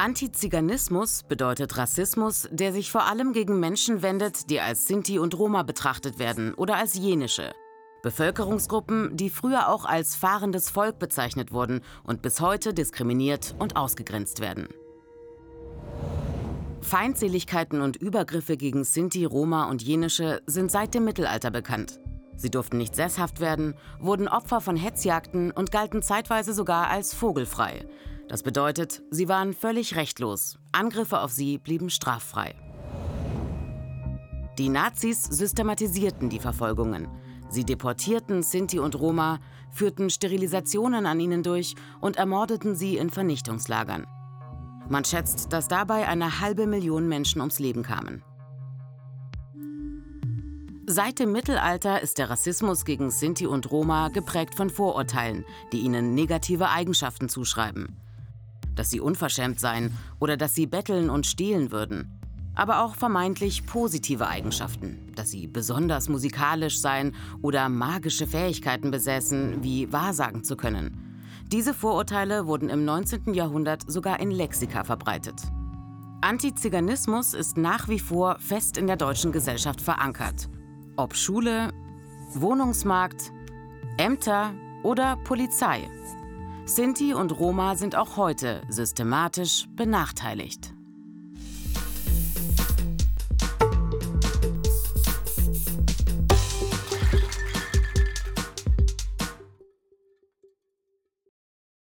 Antiziganismus bedeutet Rassismus, der sich vor allem gegen Menschen wendet, die als Sinti und Roma betrachtet werden oder als jenische. Bevölkerungsgruppen, die früher auch als fahrendes Volk bezeichnet wurden und bis heute diskriminiert und ausgegrenzt werden. Feindseligkeiten und Übergriffe gegen Sinti, Roma und Jenische sind seit dem Mittelalter bekannt. Sie durften nicht sesshaft werden, wurden Opfer von Hetzjagden und galten zeitweise sogar als vogelfrei. Das bedeutet, sie waren völlig rechtlos. Angriffe auf sie blieben straffrei. Die Nazis systematisierten die Verfolgungen. Sie deportierten Sinti und Roma, führten Sterilisationen an ihnen durch und ermordeten sie in Vernichtungslagern. Man schätzt, dass dabei eine halbe Million Menschen ums Leben kamen. Seit dem Mittelalter ist der Rassismus gegen Sinti und Roma geprägt von Vorurteilen, die ihnen negative Eigenschaften zuschreiben dass sie unverschämt seien oder dass sie betteln und stehlen würden. Aber auch vermeintlich positive Eigenschaften, dass sie besonders musikalisch seien oder magische Fähigkeiten besäßen, wie wahrsagen zu können. Diese Vorurteile wurden im 19. Jahrhundert sogar in Lexika verbreitet. Antiziganismus ist nach wie vor fest in der deutschen Gesellschaft verankert. Ob Schule, Wohnungsmarkt, Ämter oder Polizei. Sinti und Roma sind auch heute systematisch benachteiligt.